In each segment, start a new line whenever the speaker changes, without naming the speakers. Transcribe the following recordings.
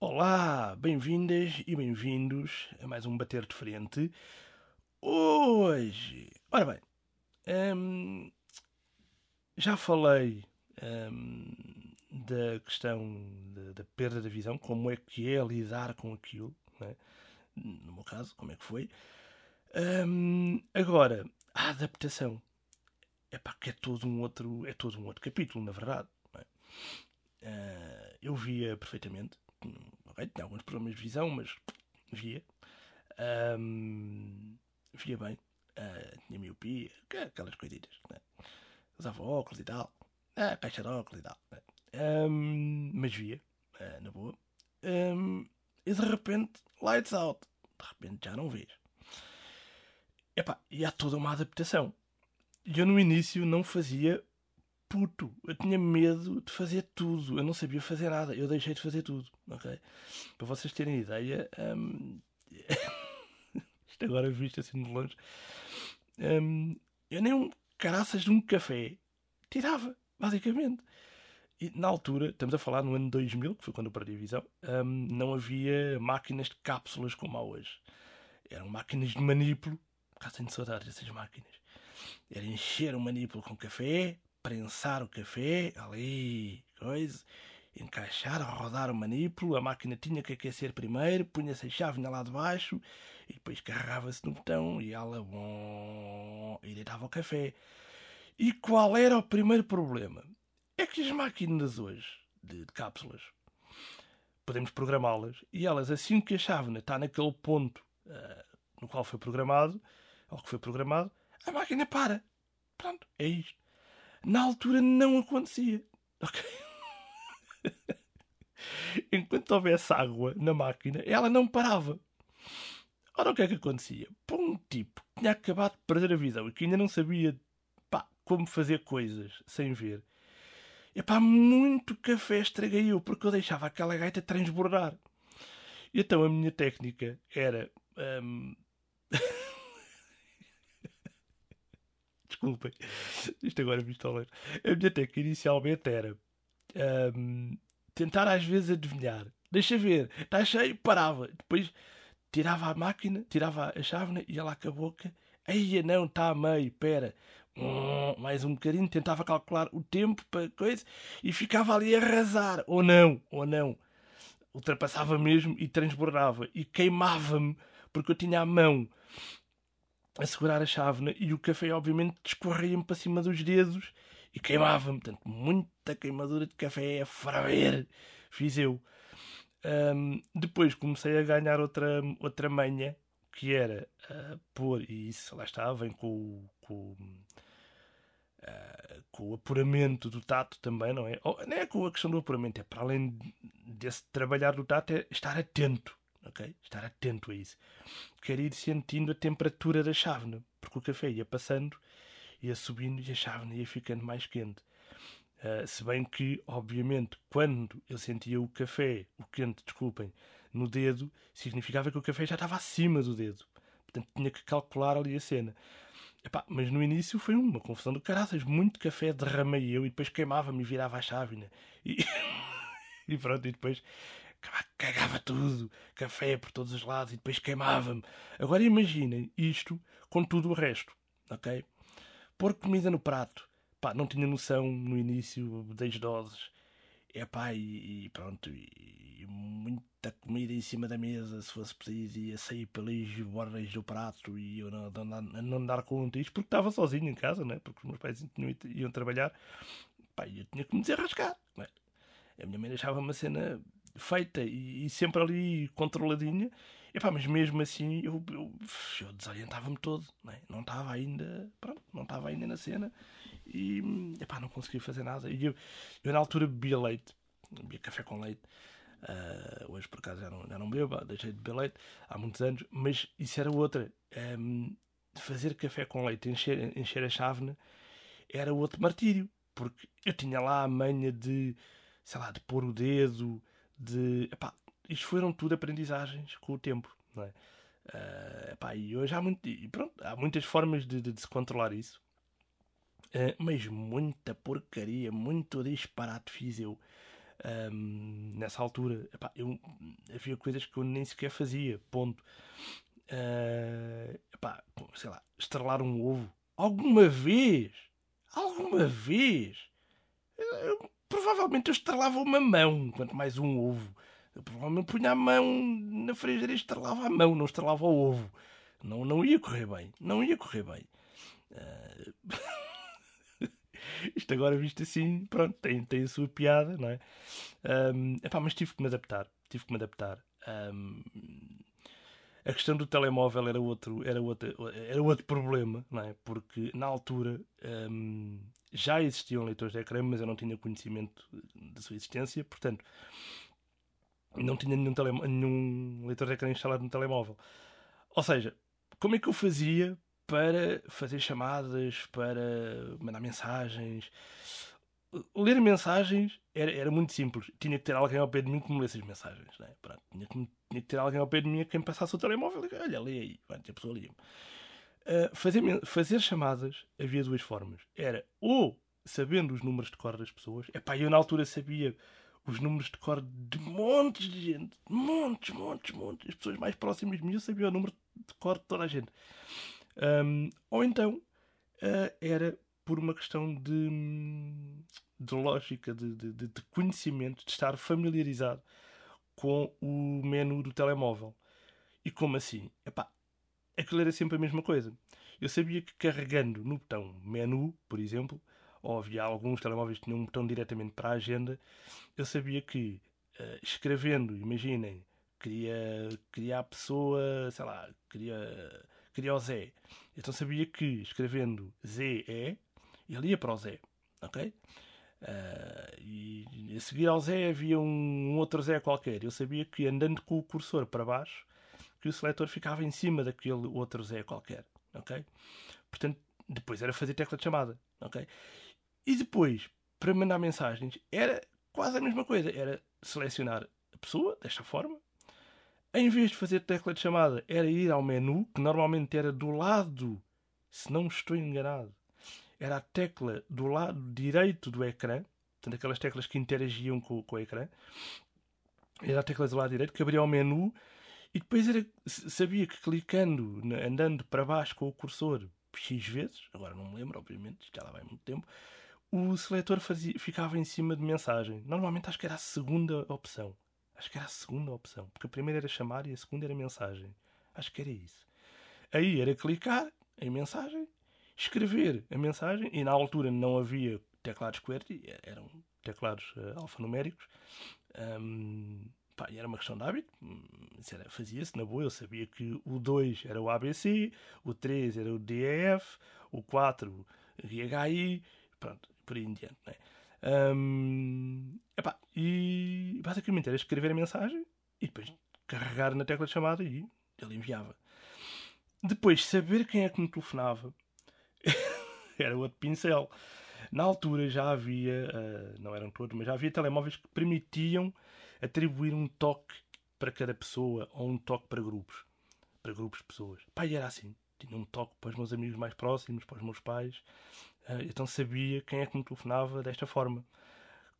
Olá, bem-vindas e bem-vindos a mais um Bater de Frente. Hoje, ora bem, hum, já falei hum, da questão da, da perda da visão, como é que é lidar com aquilo, né? no meu caso, como é que foi. Hum, agora, a adaptação é pá, que é todo um outro, é todo um outro capítulo, na verdade. é? Ah, eu via perfeitamente, ok, tinha alguns problemas de visão, mas via. Ahm, via bem. Ah, tinha miopia, que- aquelas coisitas. Né? Usava óculos e tal. Ah, caixa de óculos e tal. Ahm, mas via, ah, na boa. Ahm, e de repente, lights out. De repente já não vês. Epá, e há toda uma adaptação. E eu no início não fazia puto. Eu tinha medo de fazer tudo. Eu não sabia fazer nada. Eu deixei de fazer tudo. Ok? Para vocês terem ideia, hum, isto agora visto assim de longe, hum, eu nem um caraças de um café tirava, basicamente. E na altura, estamos a falar no ano 2000, que foi quando eu perdi a visão, hum, não havia máquinas de cápsulas como há hoje. Eram máquinas de manipulo. Acaso tenho saudades dessas máquinas. Era encher o manipulo com café, prensar o café, ali, coisa, encaixar, rodar o manipulo, a máquina tinha que aquecer primeiro, punha-se a chave lá de baixo e depois carregava-se no botão e ela bom, e deitava o café. E qual era o primeiro problema? É que as máquinas hoje, de, de cápsulas, podemos programá-las e elas, assim que a chávena está naquele ponto ah, no qual foi programado, ou que foi programado, a máquina para. Pronto, é isto. Na altura não acontecia. Ok? Enquanto houvesse água na máquina, ela não parava. Ora, o que é que acontecia? Para um tipo que tinha acabado de perder a visão e que ainda não sabia pá, como fazer coisas sem ver, e pá, muito café estraguei eu, porque eu deixava aquela gaita transbordar. Então a minha técnica era. hum, Desculpem, isto agora é visto ao ler. A minha técnica inicialmente era hum, tentar às vezes adivinhar. Deixa ver, está cheio, parava. Depois tirava a máquina, tirava a chávena e ela com a boca. Aí não, está a meio, pera. Hum, mais um bocadinho, tentava calcular o tempo para coisa e ficava ali a arrasar. Ou não, ou não. Ultrapassava mesmo e transbordava. E queimava-me porque eu tinha a mão a segurar a chávena e o café, obviamente, descorria-me para cima dos dedos e queimava-me. Portanto, muita queimadura de café a ferver. Fiz eu. Ahm, depois comecei a ganhar outra, outra manha que era ah, pôr, e isso lá está, vem com, com, ah, com o apuramento do tato também, não é? Ou, não é com a questão do apuramento, é para além desse trabalhar do tato, é estar atento, ok? Estar atento a isso. Quero ir sentindo a temperatura da chávena, porque o café ia passando, ia subindo e a chávena ia ficando mais quente. Uh, se bem que, obviamente, quando eu sentia o café, o quente, desculpem, no dedo, significava que o café já estava acima do dedo. Portanto, tinha que calcular ali a cena. Epá, mas no início foi uma confusão do caraças. Muito café derramei eu e depois queimava-me e virava a chávena. E, e pronto, e depois cagava tudo. Café por todos os lados e depois queimava-me. Agora imaginem isto com tudo o resto, ok? Pôr comida no prato. Pá, não tinha noção no início das doses. É e, e pronto, e, e muita comida em cima da mesa, se fosse preciso, ia sair pelas bordas do prato e eu não, não, não dar conta disto, porque estava sozinho em casa, né? porque os meus pais tinham, iam trabalhar, pá, e eu tinha que me desenrascar. Né? A minha mãe deixava uma cena feita e, e sempre ali controladinha, e pá, mas mesmo assim eu, eu, eu desorientava-me todo, né? não estava ainda, pronto, não estava ainda na cena e epá, não conseguia fazer nada. E eu, eu na altura bebia leite, bebia café com leite. Uh, hoje por acaso já não, já não bebo, deixei de beber leite há muitos anos, mas isso era outra. Um, fazer café com leite, encher, encher a chávena, era outro martírio, porque eu tinha lá a manha de sei lá, de pôr o dedo, de. Epá, isto foram tudo aprendizagens com o tempo, não é? Uh, epá, e hoje há, muito, e pronto, há muitas formas de, de, de se controlar isso. Uh, mas muita porcaria, muito disparate fiz eu um, nessa altura. Epá, eu, havia coisas que eu nem sequer fazia, ponto. Uh, epá, sei lá, estrelar um ovo. Alguma vez, alguma vez, eu, provavelmente eu estrelava uma mão, quanto mais um ovo. Eu provavelmente punha a mão na frigideira e estrelava a mão, não estrelava o ovo. Não, não ia correr bem, não ia correr bem. Uh... Isto agora visto assim, pronto, tem, tem a sua piada, não é? Um, epá, mas tive que me adaptar, tive que me adaptar. Um, a questão do telemóvel era outro, era outro, era outro problema, não é? Porque na altura um, já existiam leitores de ecrã, mas eu não tinha conhecimento da sua existência, portanto não tinha nenhum, tele, nenhum leitor de ecrã instalado no telemóvel. Ou seja, como é que eu fazia para fazer chamadas, para mandar mensagens. Ler mensagens era, era muito simples. Tinha que ter alguém ao pé de mim que me lesse as mensagens. Né? Pronto, tinha, que, tinha que ter alguém ao pé de mim a quem passasse o telemóvel e olha, lê aí. Pronto, a pessoa lia uh, fazer, fazer chamadas havia duas formas. Era ou sabendo os números de cor das pessoas. Epá, eu na altura sabia os números de cor de montes de gente. Montes, montes, montes. As pessoas mais próximas de mim eu sabia o número de cor de toda a gente. Um, ou então uh, era por uma questão de, de lógica, de, de, de, conhecimento, de estar familiarizado com o menu do telemóvel. E como assim? Epá, aquilo era sempre a mesma coisa. Eu sabia que carregando no botão menu, por exemplo, ou havia alguns telemóveis que tinham um botão diretamente para a agenda, eu sabia que uh, escrevendo, imaginem, queria, queria a pessoa, sei lá, queria queria o Zé. Então sabia que escrevendo ZE, ele ia para o Zé. Ok? Uh, e a seguir ao Zé havia um, um, outro Zé qualquer. Eu sabia que andando com o cursor para baixo, que o seletor ficava em cima daquele outro Zé qualquer. Ok? Portanto, depois era fazer tecla de chamada. Ok? E depois, para mandar mensagens, era quase a mesma coisa. Era selecionar a pessoa, desta forma, em vez de fazer tecla de chamada, era ir ao menu, que normalmente era do lado, se não estou enganado, era a tecla do lado direito do ecrã, portanto, aquelas teclas que interagiam com, com o ecrã. Era a tecla do lado direito que abria o menu e depois era, sabia que clicando, andando para baixo com o cursor X vezes, agora não me lembro, obviamente, já lá vai muito tempo, o seletor fazia, ficava em cima de mensagem. Normalmente acho que era a segunda opção. Acho que era a segunda opção. Porque a primeira era chamar e a segunda era mensagem. Acho que era isso. Aí era clicar em mensagem, escrever a mensagem, e na altura não havia teclados QWERTY, eram teclados uh, alfanuméricos. Um, pá, era uma questão de hábito, hum, fazia-se na boa. Eu sabia que o 2 era o ABC, o 3 era o DEF, o 4 o RHI, pronto, por aí em diante. Né? Um, epá, e basicamente era escrever a mensagem e depois carregar na tecla de chamada e ele enviava. Depois, saber quem é que me telefonava era outro pincel. Na altura já havia, uh, não eram todos, mas já havia telemóveis que permitiam atribuir um toque para cada pessoa ou um toque para grupos. Para grupos de pessoas. Pai, era assim. Tinha um toque para os meus amigos mais próximos, para os meus pais. Uh, então sabia quem é que me telefonava desta forma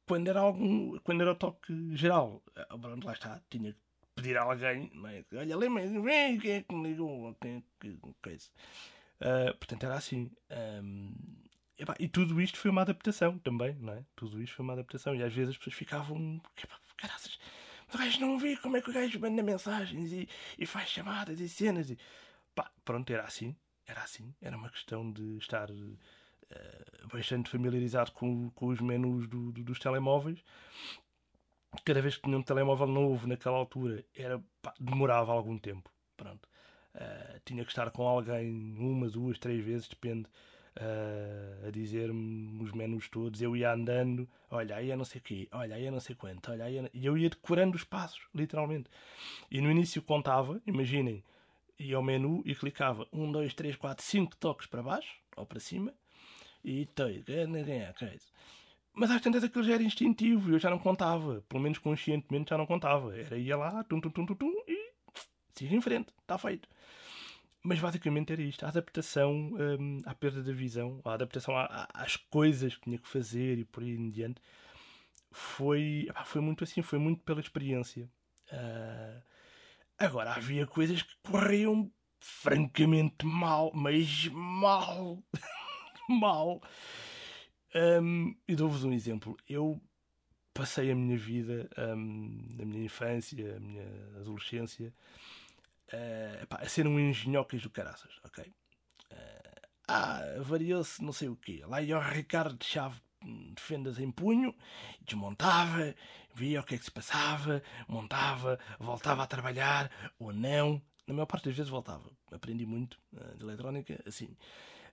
quando era algum, quando era o toque geral, eh, pronto, lá está, tinha que pedir a alguém, não é? olha, lembra, vem, quem é que me ligou, quem é que, coisa. Uh, portanto, era assim. Um, e tudo isto foi uma adaptação também, não é? Tudo isto foi uma adaptação. E às vezes as pessoas ficavam, caraças, mas o gajo não vê como é que o gajo manda mensagens e, e faz chamadas e cenas. E, pá, pronto, era assim. Era assim. Era uma questão de estar eh, bastante familiarizado com, com os menus do, do, dos telemóveis. Cada vez que tinha um telemóvel novo naquela altura, era, pá, demorava algum tempo. Pronto. Uh, tinha que estar com alguém uma, duas, três vezes, depende, uh, a dizer-me os menus todos. Eu ia andando, olha, aí é não sei o quê, olha, aí é não sei quanto, olha, aí é... E eu ia decorando os passos, literalmente. E no início contava, imaginem, ia ao menu e clicava um, dois, três, quatro, cinco toques para baixo ou para cima e dois, quem é coisa. Mas às tantas aquilo já era instintivo eu já não contava. Pelo menos conscientemente já não contava. Era ia lá, tum, tum, tum, tum, tum e siga em frente, está feito. Mas basicamente era isto: a adaptação hum, à perda da visão, a adaptação às coisas que tinha que fazer e por aí em diante, foi, foi muito assim, foi muito pela experiência. Uh, agora, havia coisas que corriam francamente mal, mas mal, mal. Um, e dou-vos um exemplo. Eu passei a minha vida, um, a minha infância, a minha adolescência, uh, a ser um engenhocas do caraças, ok? Uh, ah, variou-se não sei o quê. Lá ia o Ricardo de Chave de fendas em punho, desmontava, via o que é que se passava, montava, voltava a trabalhar ou não. Na maior parte das vezes voltava. Aprendi muito uh, de eletrónica assim.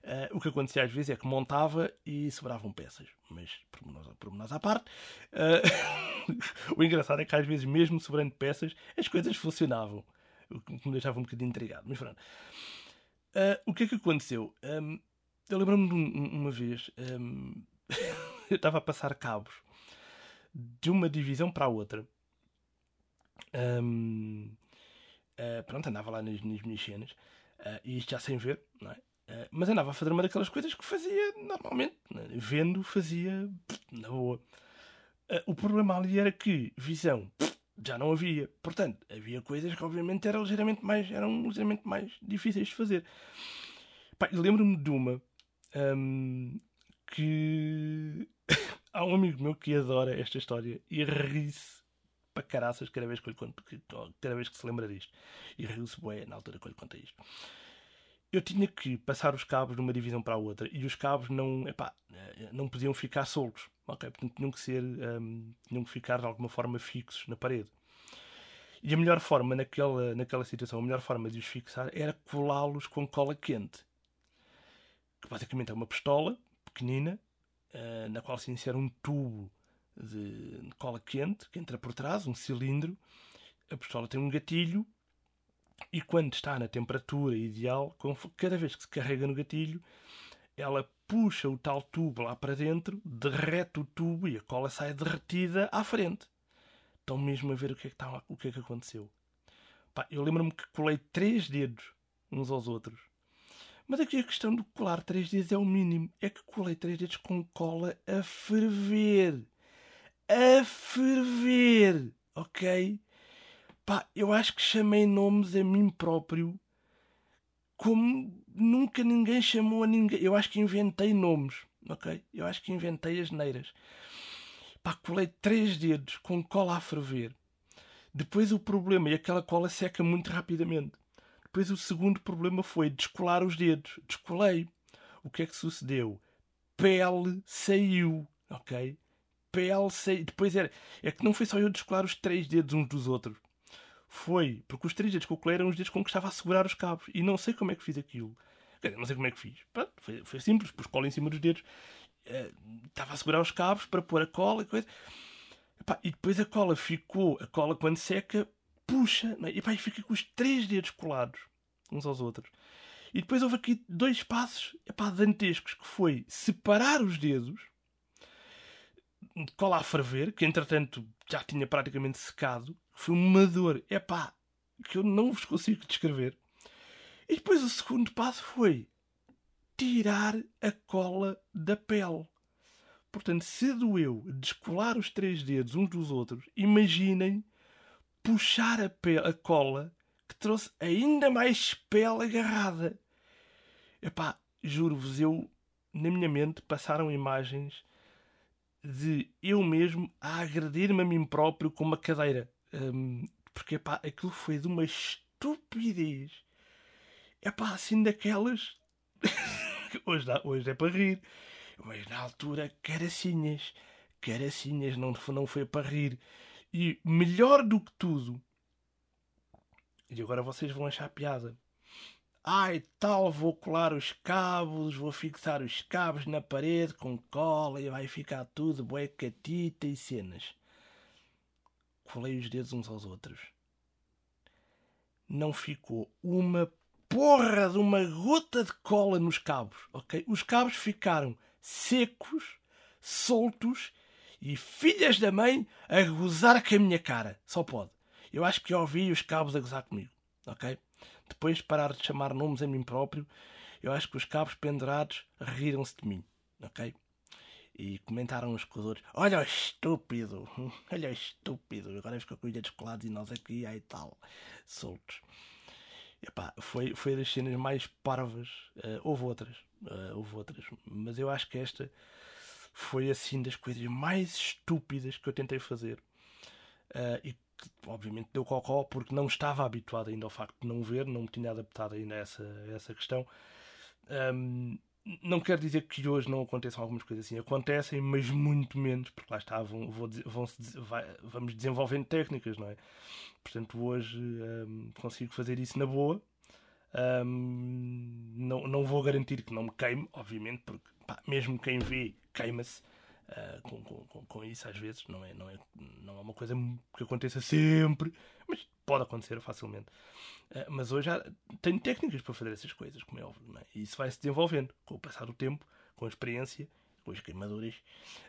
Uh, o que acontecia às vezes é que montava e sobravam peças, mas por nós à parte. Uh, o engraçado é que às vezes, mesmo sobrando peças, as coisas funcionavam, o que me deixava um bocadinho intrigado. Mas pronto. Uh, o que é que aconteceu? Um, eu lembro-me de uma vez, um, eu estava a passar cabos de uma divisão para a outra. Um, pronto, andava lá nas, nas minhas cenas, e isto já sem ver, não é? Uh, mas andava a fazer uma daquelas coisas que fazia normalmente. Né? Vendo, fazia na boa. Uh, o problema ali era que visão já não havia. Portanto, havia coisas que obviamente eram ligeiramente mais, eram ligeiramente mais difíceis de fazer. Lembro-me de uma um, que há um amigo meu que adora esta história e ri-se para caraças cada vez que, lhe conto, cada vez que se lembra disto. E riu-se bué na altura que eu lhe contei isto eu tinha que passar os cabos de uma divisão para a outra e os cabos não, epá, não podiam ficar soltos, ok? Portanto, tinham que ser, um, tinham que ficar de alguma forma fixos na parede. E a melhor forma naquela, naquela situação, a melhor forma de os fixar era colá-los com cola quente, que basicamente é uma pistola pequenina uh, na qual se insere um tubo de cola quente que entra por trás, um cilindro. A pistola tem um gatilho e quando está na temperatura ideal, cada vez que se carrega no gatilho, ela puxa o tal tubo lá para dentro, derrete o tubo e a cola sai derretida à frente. Estão mesmo a ver o que é que, está, o que, é que aconteceu. Pá, eu lembro-me que colei três dedos uns aos outros. Mas aqui a questão do colar três dedos é o mínimo. É que colei três dedos com cola a ferver. A ferver! Ok? Pá, eu acho que chamei nomes a mim próprio como nunca ninguém chamou a ninguém. Eu acho que inventei nomes, ok? Eu acho que inventei as neiras. Pá, colei três dedos com cola a ferver. Depois o problema, e aquela cola seca muito rapidamente. Depois o segundo problema foi descolar os dedos. Descolei. O que é que sucedeu? Pele saiu, ok? Pele saiu. Depois era. É que não foi só eu descolar os três dedos uns dos outros foi porque os três dedos que eu colei eram os dedos com que estava a segurar os cabos. E não sei como é que fiz aquilo. Dizer, não sei como é que fiz. Pronto, foi, foi simples, pus cola em cima dos dedos. Uh, estava a segurar os cabos para pôr a cola e coisa. Epá, e depois a cola ficou, a cola quando seca, puxa. E, epá, e fica com os três dedos colados uns aos outros. E depois houve aqui dois passos epá, dantescos, que foi separar os dedos de cola a ferver, que entretanto já tinha praticamente secado, foi uma dor, é pá, que eu não vos consigo descrever. E depois o segundo passo foi tirar a cola da pele. Portanto, se doeu descolar os três dedos uns dos outros, imaginem puxar a, pele, a cola que trouxe ainda mais pele agarrada. Epá, juro-vos, eu, na minha mente, passaram imagens de eu mesmo a agredir-me a mim próprio com uma cadeira. Um, porque pá, aquilo foi de uma estupidez. É pá, assim daquelas. hoje, dá, hoje é para rir. Mas na altura, caracinhas. Caracinhas, não, não foi para rir. E melhor do que tudo. E agora vocês vão achar piada. Ai tal, vou colar os cabos, vou fixar os cabos na parede com cola e vai ficar tudo bué catita e cenas colei os dedos uns aos outros. Não ficou uma porra de uma gota de cola nos cabos, ok? Os cabos ficaram secos, soltos e filhas da mãe a gozar com a minha cara. Só pode. Eu acho que ouvi os cabos a gozar comigo. Ok? Depois de parar de chamar nomes a mim próprio, eu acho que os cabos pendurados riram-se de mim. Ok? E comentaram os outros: Olha o estúpido, olha o estúpido, agora fica com ilha colados e nós aqui, aí tal, soltos. Foi, foi das cenas mais parvas. Uh, houve outras, uh, houve outras, mas eu acho que esta foi assim das coisas mais estúpidas que eu tentei fazer. Uh, e que obviamente deu cocó porque não estava habituado ainda ao facto de não ver, não me tinha adaptado ainda a essa, a essa questão. Um, não quer dizer que hoje não aconteçam algumas coisas assim. Acontecem, mas muito menos, porque lá está, vão, vamos desenvolvendo técnicas, não é? Portanto, hoje um, consigo fazer isso na boa. Um, não, não vou garantir que não me queime, obviamente, porque pá, mesmo quem vê queima-se. Uh, com, com, com, isso às vezes não é, não, é, não é uma coisa que aconteça sempre, mas pode acontecer facilmente. Uh, mas hoje já tenho técnicas para fazer essas coisas, como é óbvio, é? e isso vai se desenvolvendo com o passar do tempo, com a experiência, com as queimaduras,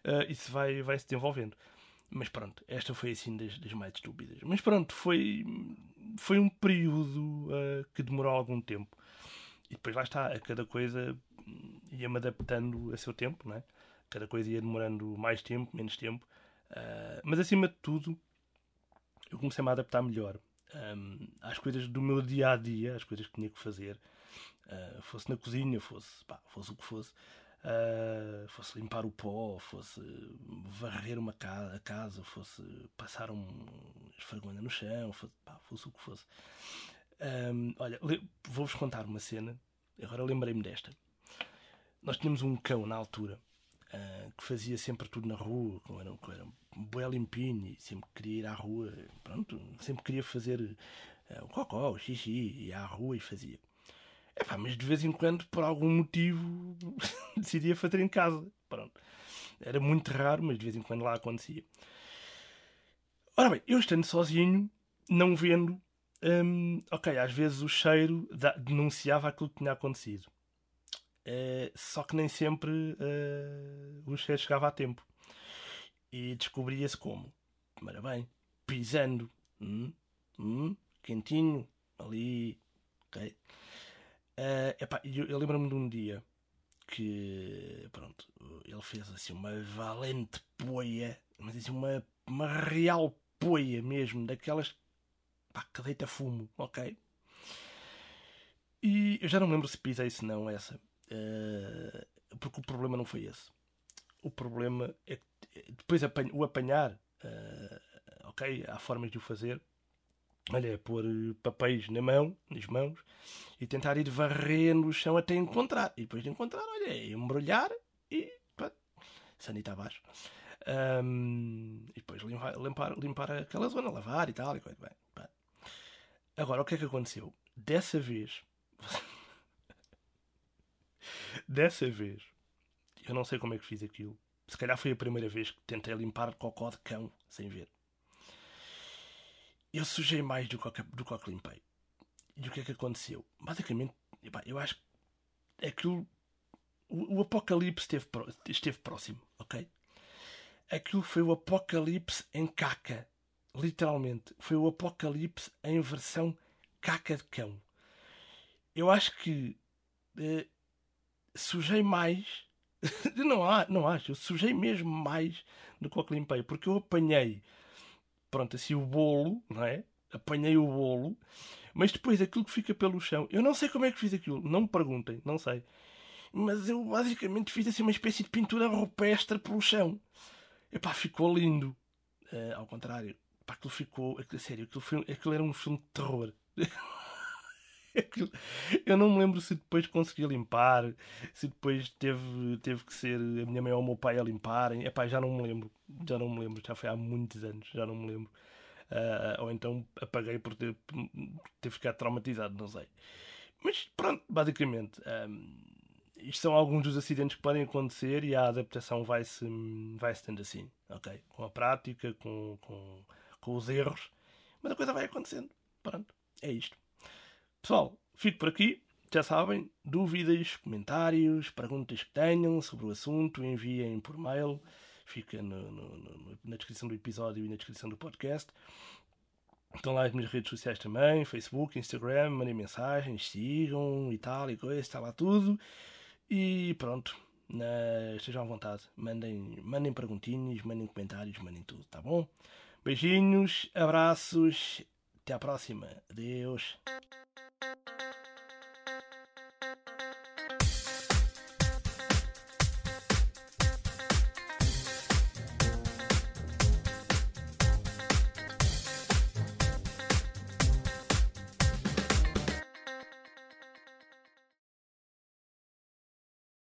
uh, isso vai, vai se desenvolvendo. Mas pronto, esta foi assim das, das mais estúpidas. Mas pronto, foi, foi um período uh, que demorou algum tempo. E depois lá está, a cada coisa ia-me adaptando a seu tempo, não é? cada coisa ia demorando mais tempo, menos tempo. Mas acima de tudo, eu comecei-me a adaptar melhor um, às coisas do meu dia a dia, às coisas que tinha que fazer. Uh, fosse na cozinha, fosse, pá, fosse o que fosse. Uh, fosse limpar o pó, fosse varrer uma casa, a casa, fosse passar um esfregona no chão, fosse, pá, fosse o que fosse. Um, olha, vou-vos contar uma cena. Agora lembrei-me desta. Nós tínhamos um cão na altura uh, que fazia sempre tudo na rua, com era, com era bué limpinho, sempre queria ir à rua, pronto, sempre queria fazer uh, o cocó, o xixi, ia à rua e fazia. Mas de vez em quando, por algum motivo, decidia fazer em casa. Pronto. Era muito raro, mas de vez em quando lá acontecia. Ora bem, eu estando sozinho, não vendo, hum, ok, às vezes o cheiro denunciava aquilo que tinha acontecido. Uh, só que nem sempre uh, o cheiro chegava a tempo. E descobria-se como? Ora bem, pisando, hum, hum, quentinho, ali, ok? Uh, epá, eu, eu lembro-me de um dia que, pronto, ele fez assim uma valente poia, mas assim uma, uma real poia mesmo, daquelas pá, que deita fumo, ok? E eu já não lembro se pisei se não essa. Uh, porque o problema não foi esse. O problema é que depois o apanhar, uh, ok, há formas de o fazer. Olha, é pôr papéis na mão, nas mãos, e tentar ir varrendo o chão até encontrar. E depois de encontrar, olha, é embrulhar e pá, sanita abaixo. Um, e depois limpar, limpar, limpar aquela zona, lavar e tal. E coisa. Bem, Agora, o que é que aconteceu? Dessa vez, Dessa vez, eu não sei como é que fiz aquilo. Se calhar foi a primeira vez que tentei limpar cocó de cão sem ver. Eu sujei mais do que, do que limpei. E o que é que aconteceu? Basicamente, eu acho que aquilo. O, o apocalipse esteve, esteve próximo, ok? Aquilo foi o apocalipse em caca. Literalmente. Foi o apocalipse em versão caca de cão. Eu acho que eh, sujei mais. não, há, não acho, eu sujei mesmo mais do que o que limpei, porque eu apanhei, pronto, assim o bolo, não é? Apanhei o bolo, mas depois aquilo que fica pelo chão, eu não sei como é que fiz aquilo, não me perguntem, não sei. Mas eu basicamente fiz assim uma espécie de pintura rupestre pelo chão. Epá, ficou lindo. Uh, ao contrário, pá, aquilo ficou, sério, aquilo, foi, aquilo era um filme de terror. eu não me lembro se depois consegui limpar, se depois teve, teve que ser a minha mãe ou o meu pai a limparem. Epá, já não me lembro, já não me lembro, já foi há muitos anos, já não me lembro. Uh, ou então apaguei por ter, ter ficado traumatizado, não sei. Mas pronto, basicamente, um, isto são alguns dos acidentes que podem acontecer e a adaptação vai-se vai -se tendo assim, ok? Com a prática, com, com, com os erros, mas a coisa vai acontecendo. Pronto, é isto. Pessoal, fico por aqui. já sabem, dúvidas, comentários, perguntas que tenham sobre o assunto, enviem por mail. Fica no, no, no, na descrição do episódio e na descrição do podcast. Estão lá as minhas redes sociais também, Facebook, Instagram, mandem mensagens, sigam e tal e coisa, está lá tudo. E pronto, na, estejam à vontade, mandem, mandem perguntinhas, mandem comentários, mandem tudo, tá bom? Beijinhos, abraços, até à próxima. Adeus. Thank you.